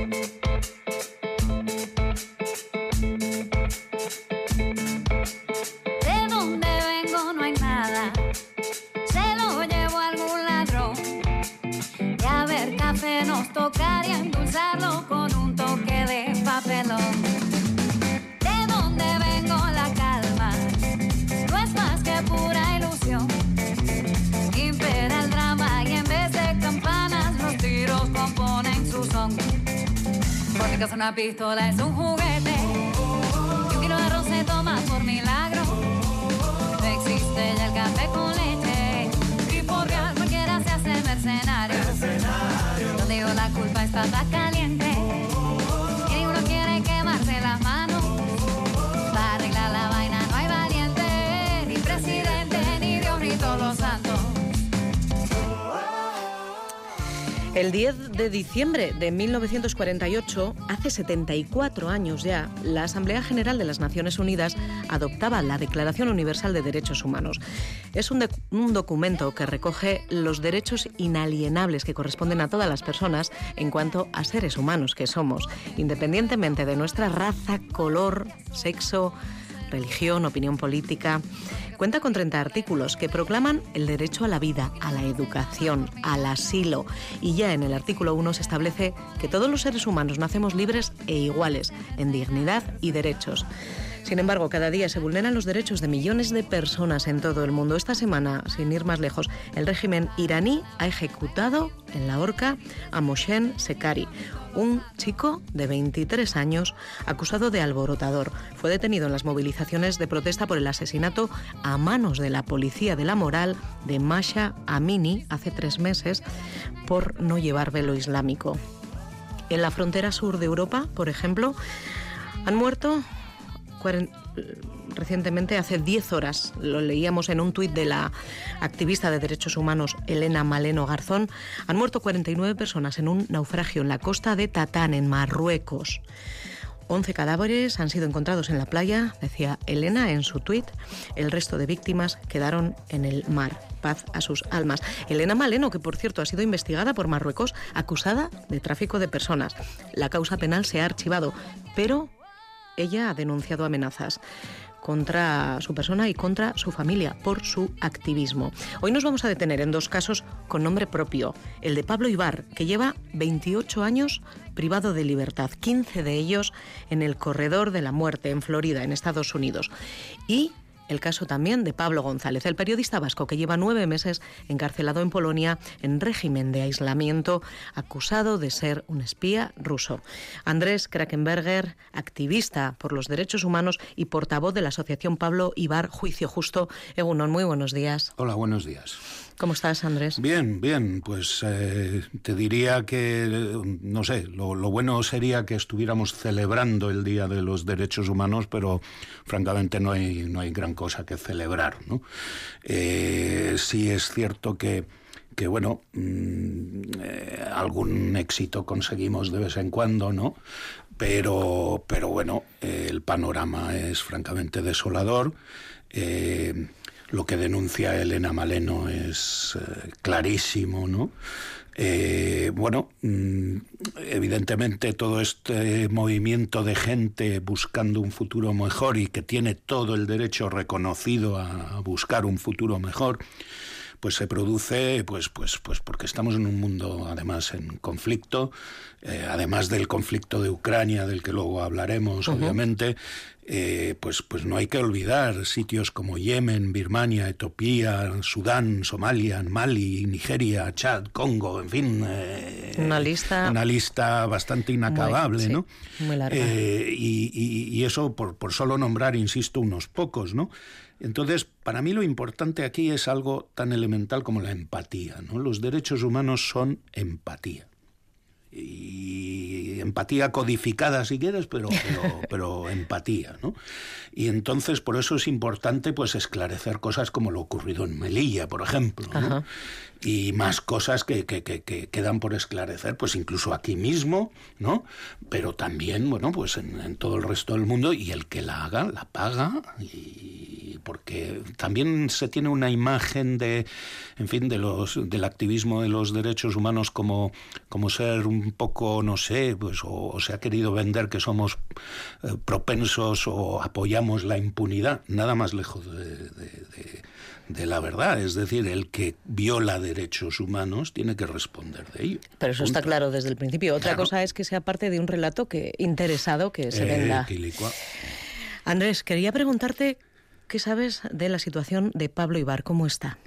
De Porque que El 10 de diciembre de 1948, hace 74 años ya, la Asamblea General de las Naciones Unidas adoptaba la Declaración Universal de Derechos Humanos. Es un, un documento que recoge los derechos inalienables que corresponden a todas las personas en cuanto a seres humanos que somos, independientemente de nuestra raza, color, sexo, religión, opinión política. Cuenta con 30 artículos que proclaman el derecho a la vida, a la educación, al asilo. Y ya en el artículo 1 se establece que todos los seres humanos nacemos libres e iguales en dignidad y derechos. Sin embargo, cada día se vulneran los derechos de millones de personas en todo el mundo. Esta semana, sin ir más lejos, el régimen iraní ha ejecutado en la horca a Moshen Sekari, un chico de 23 años acusado de alborotador. Fue detenido en las movilizaciones de protesta por el asesinato a manos de la policía de la moral de Masha Amini hace tres meses por no llevar velo islámico. En la frontera sur de Europa, por ejemplo, han muerto recientemente, hace 10 horas, lo leíamos en un tuit de la activista de derechos humanos Elena Maleno Garzón, han muerto 49 personas en un naufragio en la costa de Tatán, en Marruecos. 11 cadáveres han sido encontrados en la playa, decía Elena en su tuit. El resto de víctimas quedaron en el mar. Paz a sus almas. Elena Maleno, que por cierto ha sido investigada por Marruecos, acusada de tráfico de personas. La causa penal se ha archivado, pero ella ha denunciado amenazas contra su persona y contra su familia por su activismo. Hoy nos vamos a detener en dos casos con nombre propio. El de Pablo Ibar, que lleva 28 años privado de libertad, 15 de ellos en el corredor de la muerte en Florida, en Estados Unidos. Y el caso también de Pablo González, el periodista vasco que lleva nueve meses encarcelado en Polonia en régimen de aislamiento, acusado de ser un espía ruso. Andrés Krakenberger, activista por los derechos humanos y portavoz de la Asociación Pablo Ibar Juicio Justo. Egunon, muy buenos días. Hola, buenos días. ¿Cómo estás, Andrés? Bien, bien, pues eh, te diría que, no sé, lo, bueno sería que estuviéramos celebrando el Día de los Derechos Humanos, pero francamente no hay, no hay gran cosa que celebrar, ¿no? Eh, sí es cierto que que bueno, mm, eh, algún éxito conseguimos de vez en cuando, ¿no? Pero, pero bueno, el panorama es francamente desolador. Eh, lo que denuncia Elena Maleno es eh, clarísimo, ¿no? Eh, bueno, mm, evidentemente todo este movimiento de gente buscando un futuro mejor y que tiene todo el derecho reconocido a buscar un futuro mejor, pues se produce pues pues pues porque estamos en un mundo además en conflicto eh, además del conflicto de Ucrania del que luego hablaremos uh -huh. obviamente eh, pues pues no hay que olvidar sitios como Yemen Birmania Etiopía Sudán Somalia Mali Nigeria Chad Congo en fin eh, una lista una lista bastante inacabable muy, no muy larga. Y, y, y, eso por, por solo nombrar insisto unos pocos no entonces, para mí lo importante aquí es algo tan elemental como la empatía. ¿no? Los derechos humanos son empatía. Empatía codificada si quieres, pero, pero, pero empatía, ¿no? Y entonces por eso es importante pues esclarecer cosas como lo ocurrido en Melilla, por ejemplo, ¿no? y más cosas que, que, que, que, quedan por esclarecer, pues incluso aquí mismo, ¿no? Pero también, bueno, pues en, en, todo el resto del mundo y el que la haga, la paga y porque también se tiene una imagen de, en fin, de los del activismo de los derechos humanos como como ser un poco, no sé, pues o, se ha querido vender que somos eh, propensos o apoyamos la impunidad, nada más lejos de, la verdad. Es decir, el que viola derechos humanos tiene que responder de ello. Pero eso está claro desde el principio. Otra cosa es que sea parte de un relato que interesado que se venda. Andrés, quería preguntarte qué sabes de la situación de Pablo Ibar, ¿cómo está?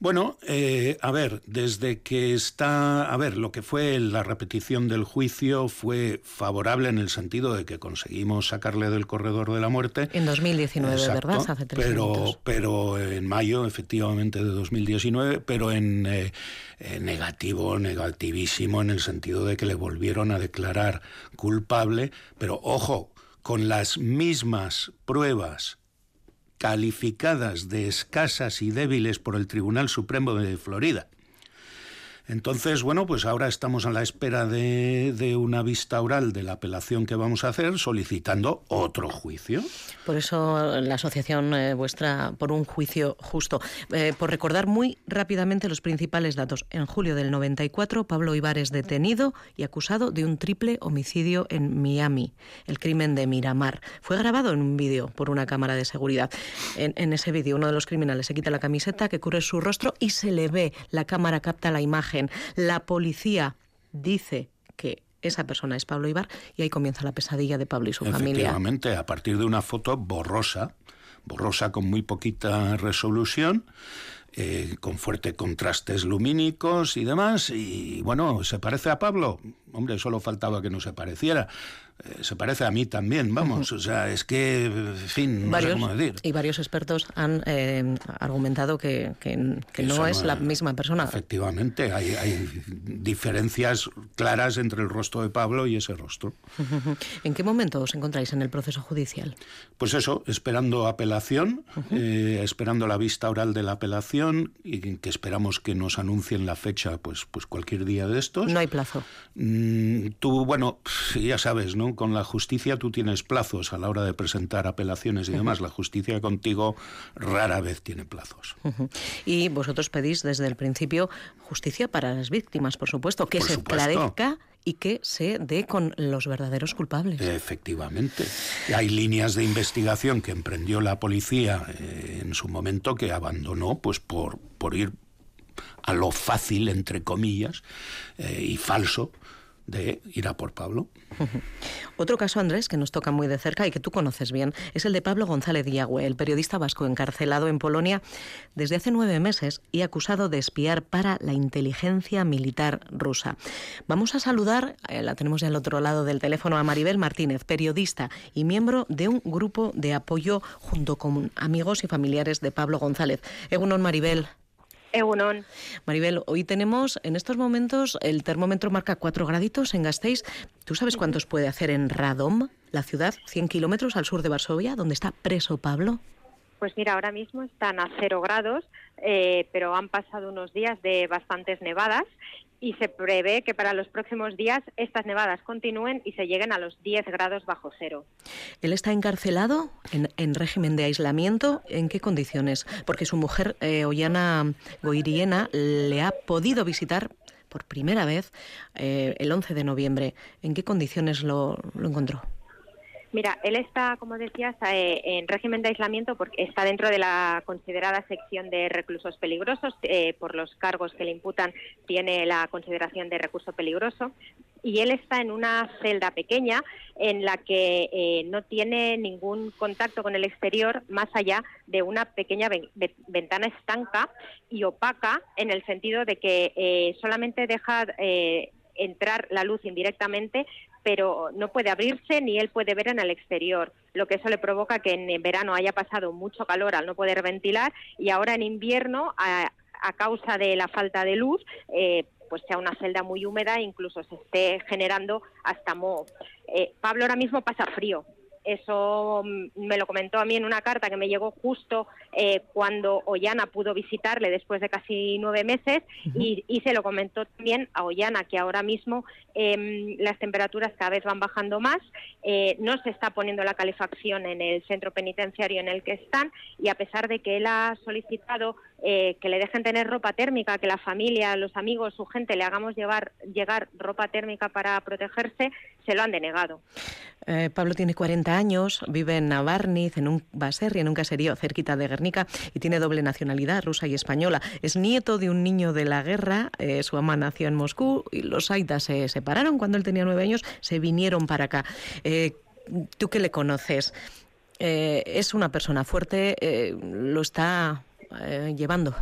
Bueno, eh, a ver, desde que está, a ver, lo que fue la repetición del juicio fue favorable en el sentido de que conseguimos sacarle del corredor de la muerte. En 2019, ¿verdad? Hace tres pero, pero en mayo, efectivamente, de 2019, pero en eh, negativo, negativísimo, en el sentido de que le volvieron a declarar culpable, pero ojo, con las mismas pruebas calificadas de escasas y débiles por el Tribunal Supremo de Florida. Entonces, bueno, pues ahora estamos a la espera de, una vista oral de la apelación que vamos a hacer solicitando otro juicio. Por eso la asociación eh, vuestra por un juicio justo. Eh, por recordar muy rápidamente los principales datos. En julio del 94, Pablo Ibar es detenido y acusado de un triple homicidio en Miami, el crimen de Miramar. Fue grabado en un vídeo por una cámara de seguridad. En, en ese vídeo, uno de los criminales se quita la camiseta que cubre su rostro y se le ve. La cámara capta la imagen la policía dice que esa persona es Pablo Ibar y ahí comienza la pesadilla de Pablo y su familia. Efectivamente, a partir de una foto borrosa, borrosa con muy poquita resolución, eh, con fuertes contrastes lumínicos y demás, y bueno, ¿se parece a Pablo? Hombre, solo faltaba que no se pareciera. Eh, se parece a mí también, vamos. O sea, es que, en fin, no sé cómo decir. Y varios expertos han eh, argumentado que, no es la misma persona. Efectivamente, hay, diferencias claras entre el rostro de Pablo y ese rostro. ¿En qué momento os encontráis en el proceso judicial? Pues eso, esperando apelación, eh, esperando la vista oral de la apelación y que esperamos que nos anuncien la fecha, pues, pues cualquier día de estos. No hay plazo. Mm, tú, bueno, ya sabes, ¿no? Con la justicia tú tienes plazos a la hora de presentar apelaciones y demás. La justicia contigo rara vez tiene plazos. Y vosotros pedís desde el principio justicia para las víctimas, por supuesto, que se clarezca y que se dé con los verdaderos culpables. Efectivamente. Hay líneas de investigación que emprendió la policía eh, en su momento que abandonó pues por, por ir a lo fácil, entre comillas, eh, y falso de ir a por Pablo. Otro caso, Andrés, que nos toca muy de cerca y que tú conoces bien, es el de Pablo González Diagüe, el periodista vasco encarcelado en Polonia desde hace nueve meses y acusado de espiar para la inteligencia militar rusa. Vamos a saludar, eh, la tenemos ya al otro lado del teléfono, a Maribel Martínez, periodista y miembro de un grupo de apoyo junto con amigos y familiares de Pablo González. Egunon, Maribel. Egunon. Maribel, hoy tenemos, en estos momentos, el termómetro marca cuatro graditos en Gasteiz. ¿Tú sabes cuántos puede hacer en Radom, la ciudad, 100 kilómetros al sur de Varsovia, donde está preso Pablo? Pues mira, ahora mismo están a cero grados, eh, pero han pasado unos días de bastantes nevadas y se prevé que para los próximos días estas nevadas continúen y se lleguen a los 10 grados bajo cero. Él está encarcelado en, régimen de aislamiento. ¿En qué condiciones? Porque su mujer, eh, Ollana Goiriena, le ha podido visitar por primera vez eh, el 11 de noviembre. ¿En qué condiciones lo encontró? Mira, él está, como decías, eh, en régimen de aislamiento porque está dentro de la considerada sección de reclusos peligrosos. Eh, por los cargos que le imputan, tiene la consideración de recurso peligroso. Y él está en una celda pequeña en la que eh, no tiene ningún contacto con el exterior más allá de una pequeña ventana estanca y opaca en el sentido de que solamente deja entrar la luz indirectamente pero no puede abrirse ni él puede ver en el exterior, lo que eso le provoca que en verano haya pasado mucho calor al no poder ventilar y ahora en invierno, a, causa de la falta de luz, eh, pues sea una celda muy húmeda e incluso se esté generando hasta moho. Eh, Pablo ahora mismo pasa frío, eso mm, me lo comentó a mí en una carta que me llegó justo eh, cuando Ollana pudo visitarle después de casi nueve meses y, se lo comentó también a Ollana que ahora mismo em, las temperaturas cada vez van bajando más, eh, no se está poniendo la calefacción en el centro penitenciario en el que están y a pesar de que él ha solicitado eh, que le dejen tener ropa térmica, que la familia, los amigos, su gente le hagamos llevar, llegar ropa térmica para protegerse, se lo han denegado. Eh, Pablo tiene 40 años, vive en Navarniz, en un baserri, en un caserío cerquita de Guernica, y tiene doble nacionalidad, rusa y española. Es nieto de un niño de la guerra, eh, su mamá nació en Moscú, y los Aitas se separaron cuando él tenía nueve años, se vinieron para acá. Tú que le conoces, es una persona fuerte, lo está llevando.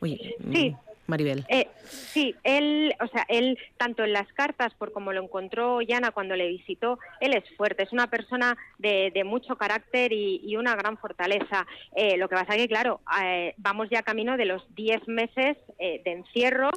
Oye, sí, mm. Maribel. Eh, sí, él, o sea, él, tanto en las cartas por como lo encontró Yana cuando le visitó, él es fuerte, es una persona de, mucho carácter y, una gran fortaleza. Eh, lo que pasa es que, claro, eh, vamos ya camino de los 10 meses de encierro.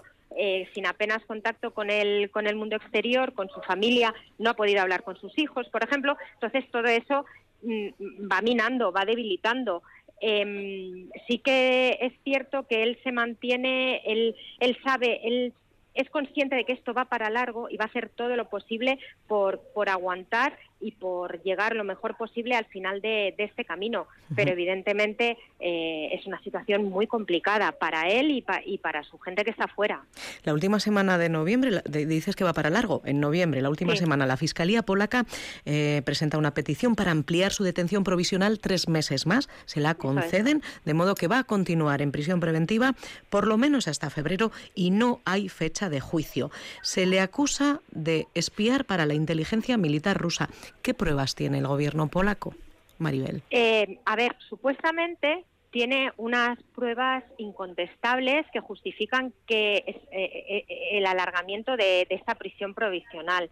sin apenas contacto con el, con el mundo exterior, con su familia, no ha podido hablar con sus hijos, por ejemplo. Entonces, todo eso mm, va minando, va debilitando. Eh, sí que es cierto que él se mantiene, él, él sabe, él es consciente de que esto va para largo y va a hacer todo lo posible por, por aguantar y por llegar lo mejor posible al final de, este camino. Pero evidentemente eh, es una situación muy complicada para él y, y, para su gente que está fuera. La última semana de noviembre, dices que va para largo, en noviembre, la última semana, la Fiscalía polaca eh, presenta una petición para ampliar su detención provisional tres meses más. Se la conceden, de modo que va a continuar en prisión preventiva por lo menos hasta febrero y no hay fecha de juicio. Se le acusa de espiar para la inteligencia militar rusa. ¿Qué pruebas tiene el gobierno polaco, Maribel? Eh, a ver, supuestamente tiene unas pruebas incontestables que justifican que eh, eh, el alargamiento de, esta prisión provisional.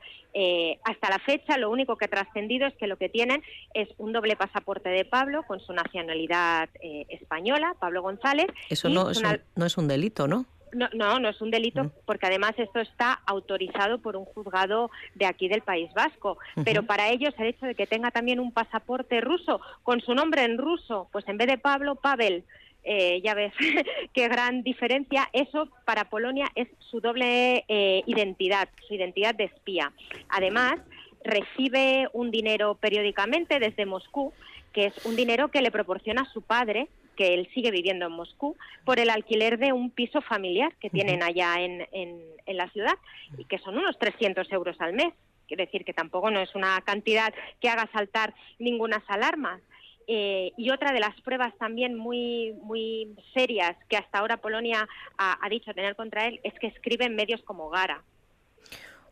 hasta la fecha, lo único que ha trascendido es que lo que tienen es un doble pasaporte de Pablo con su nacionalidad española, Pablo González. Eso no, no es un delito, ¿no? No, no, no es un delito porque además esto está autorizado por un juzgado de aquí del País Vasco. Pero para ellos el hecho de que tenga también un pasaporte ruso con su nombre en ruso, pues en vez de Pablo, Pavel, eh, ya ves qué gran diferencia. Eso para Polonia es su doble eh, identidad, su identidad de espía. Además, recibe un dinero periódicamente desde Moscú, que es un dinero que le proporciona su padre que él sigue viviendo en Moscú, por el alquiler de un piso familiar que tienen allá en, en, la ciudad y que son unos 300 euros al mes. Quiere decir que tampoco no es una cantidad que haga saltar ninguna alarmas. Eh, y otra de las pruebas también muy, muy serias que hasta ahora Polonia ha, dicho tener contra él es que escribe en medios como Gara.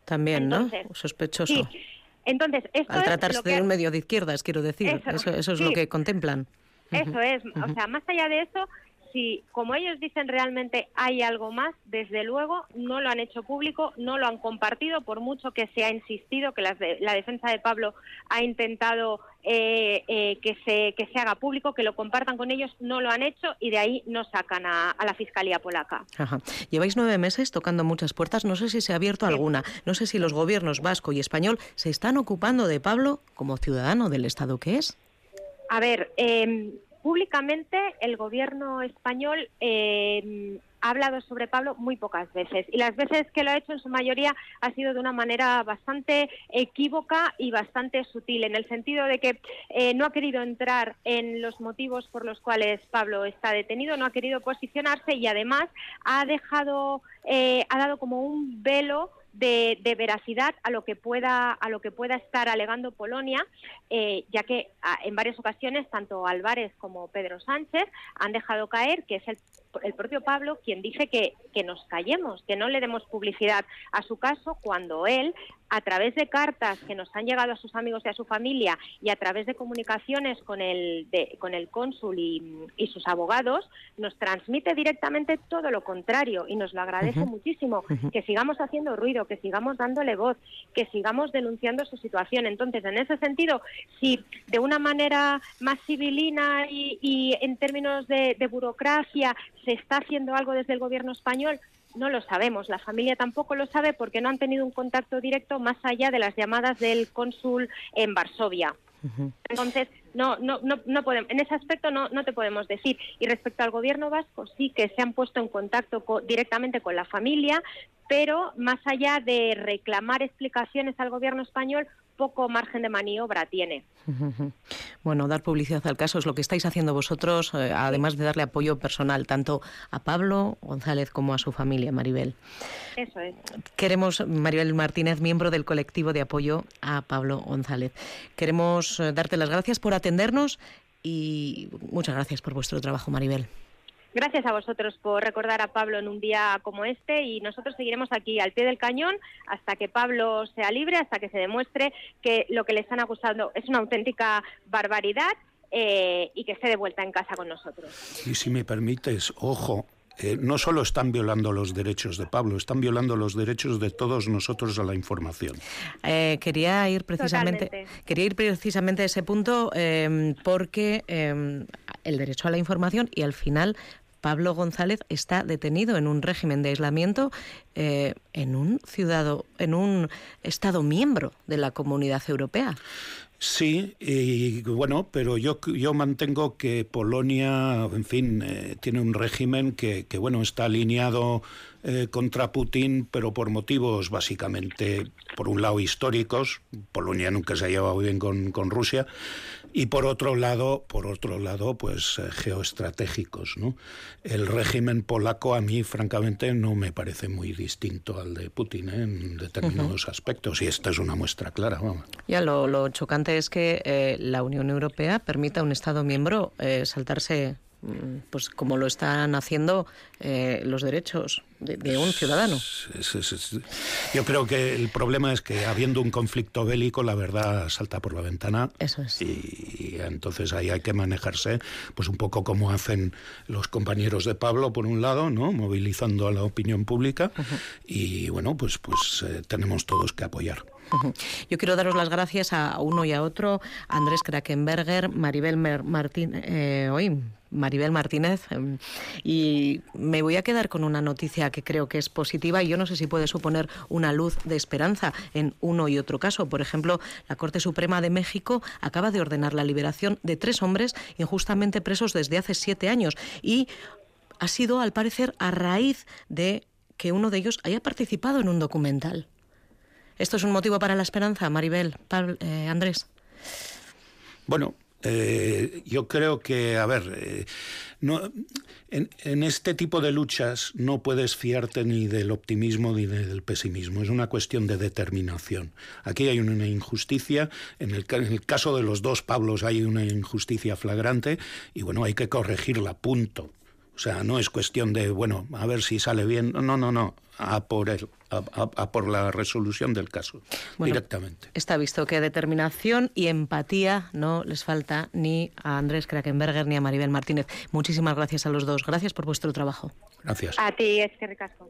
También, ¿no? Sospechoso. Sí. Entonces, esto Al tratarse de un medio de izquierdas, quiero decir. Eso, eso, es lo que contemplan. Eso es, o sea, más allá de eso, si como ellos dicen realmente hay algo más, desde luego no lo han hecho público, no lo han compartido, por mucho que se ha insistido, que la, defensa de Pablo ha intentado eh, eh, que, se, que se haga público, que lo compartan con ellos, no lo han hecho y de ahí no sacan a, la Fiscalía polaca. Lleváis nueve meses tocando muchas puertas, no sé si se ha abierto alguna, no sé si los gobiernos vasco y español se están ocupando de Pablo como ciudadano del Estado que es. A ver, eh, públicamente el gobierno español eh, ha hablado sobre Pablo muy pocas veces y las veces que lo ha hecho en su mayoría ha sido de una manera bastante equívoca y bastante sutil en el sentido de que eh, no ha querido entrar en los motivos por los cuales Pablo está detenido, no ha querido posicionarse y además ha dejado, eh, ha dado como un velo de, veracidad a lo que pueda a lo que pueda estar alegando Polonia, eh, ya que ah, en varias ocasiones tanto Álvarez como Pedro Sánchez han dejado caer que es el, el propio Pablo quien dice que, que nos callemos, que no le demos publicidad a su caso cuando él a través de cartas que nos han llegado a sus amigos y a su familia y a través de comunicaciones con el, con el cónsul y, sus abogados, nos transmite directamente todo lo contrario y nos lo agradece muchísimo. Que sigamos haciendo ruido, que sigamos dándole voz, que sigamos denunciando su situación. Entonces, en ese sentido, si de una manera más civilina y, en términos de burocracia se está haciendo algo desde el gobierno español, no lo sabemos, la familia tampoco lo sabe porque no han tenido un contacto directo más allá de las llamadas del cónsul en Varsovia. Entonces, no, no, no, no podemos, en ese aspecto no, no te podemos decir. Y respecto al gobierno vasco, sí que se han puesto en contacto directamente con la familia, pero más allá de reclamar explicaciones al gobierno español, poco margen de maniobra tiene. Bueno, dar publicidad al caso es lo que estáis haciendo vosotros, eh, además de darle apoyo personal tanto a Pablo González como a su familia, Maribel. Eso es. Queremos, Maribel Martínez, miembro del colectivo de apoyo a Pablo González. Queremos eh, darte las gracias por atendernos y muchas gracias por vuestro trabajo, Maribel. Gracias a vosotros por recordar a Pablo en un día como este y nosotros seguiremos aquí al pie del cañón hasta que Pablo sea libre, hasta que se demuestre que lo que le están acusando es una auténtica barbaridad eh, y que esté de vuelta en casa con nosotros. Y si me permites, ojo, eh, no solo están violando los derechos de Pablo, están violando los derechos de todos nosotros a la información. Eh, quería ir precisamente, quería ir precisamente a ese punto porque el derecho a la información y al final Pablo González está detenido en un régimen de aislamiento eh, en un ciudadano, en un Estado miembro de la Comunidad Europea. Sí, y bueno, pero yo, yo mantengo que Polonia, en fin, eh, tiene un régimen que, que, bueno, está alineado eh, contra Putin, pero por motivos básicamente, por un lado, históricos. Polonia nunca se ha llevado bien con, con Rusia y por otro lado, por otro lado, pues eh, geoestratégicos, ¿no? El régimen polaco a mí, francamente, no me parece muy distinto al de Putin ¿eh? en determinados aspectos, y esta es una muestra clara. Vamos. Ya lo, chocante es que eh, la Unión Europea permita a un Estado miembro saltarse Mm, pues como lo están haciendo eh, los derechos de, un ciudadano. Yo creo que el problema es que habiendo un conflicto bélico, la verdad salta por la ventana. Eso es. Y, entonces ahí hay que manejarse, pues un poco como hacen los compañeros de Pablo, por un lado, ¿no? movilizando a la opinión pública. Y bueno, pues, pues eh, tenemos todos que apoyar. Yo quiero daros las gracias a uno y a otro, Andrés Krakenberger, Maribel Martín, eh, hoy, Maribel Martínez, em, y me voy a quedar con una noticia que creo que es positiva y yo no sé si puede suponer una luz de esperanza en uno y otro caso. Por ejemplo, la Corte Suprema de México acaba de ordenar la liberación de tres hombres injustamente presos desde hace siete años y ha sido, al parecer, a raíz de que uno de ellos haya participado en un documental. ¿Esto es un motivo para la esperanza, Maribel, eh, Andrés? Bueno, eh, yo creo que, a ver, eh, no, en, este tipo de luchas no puedes fiarte ni del optimismo ni del pesimismo. Es una cuestión de determinación. Aquí hay una injusticia. En el, en el caso de los dos Pablos hay una injusticia flagrante y, bueno, hay que corregirla, punto. O sea, no es cuestión de, bueno, a ver si sale bien. No, no, no. A por él a, por la resolución del caso directamente. Está visto que determinación y empatía no les falta ni a Andrés Krakenberger ni a Maribel Martínez. Muchísimas gracias a los dos. Gracias por vuestro trabajo. Gracias. A ti, es que ricasco.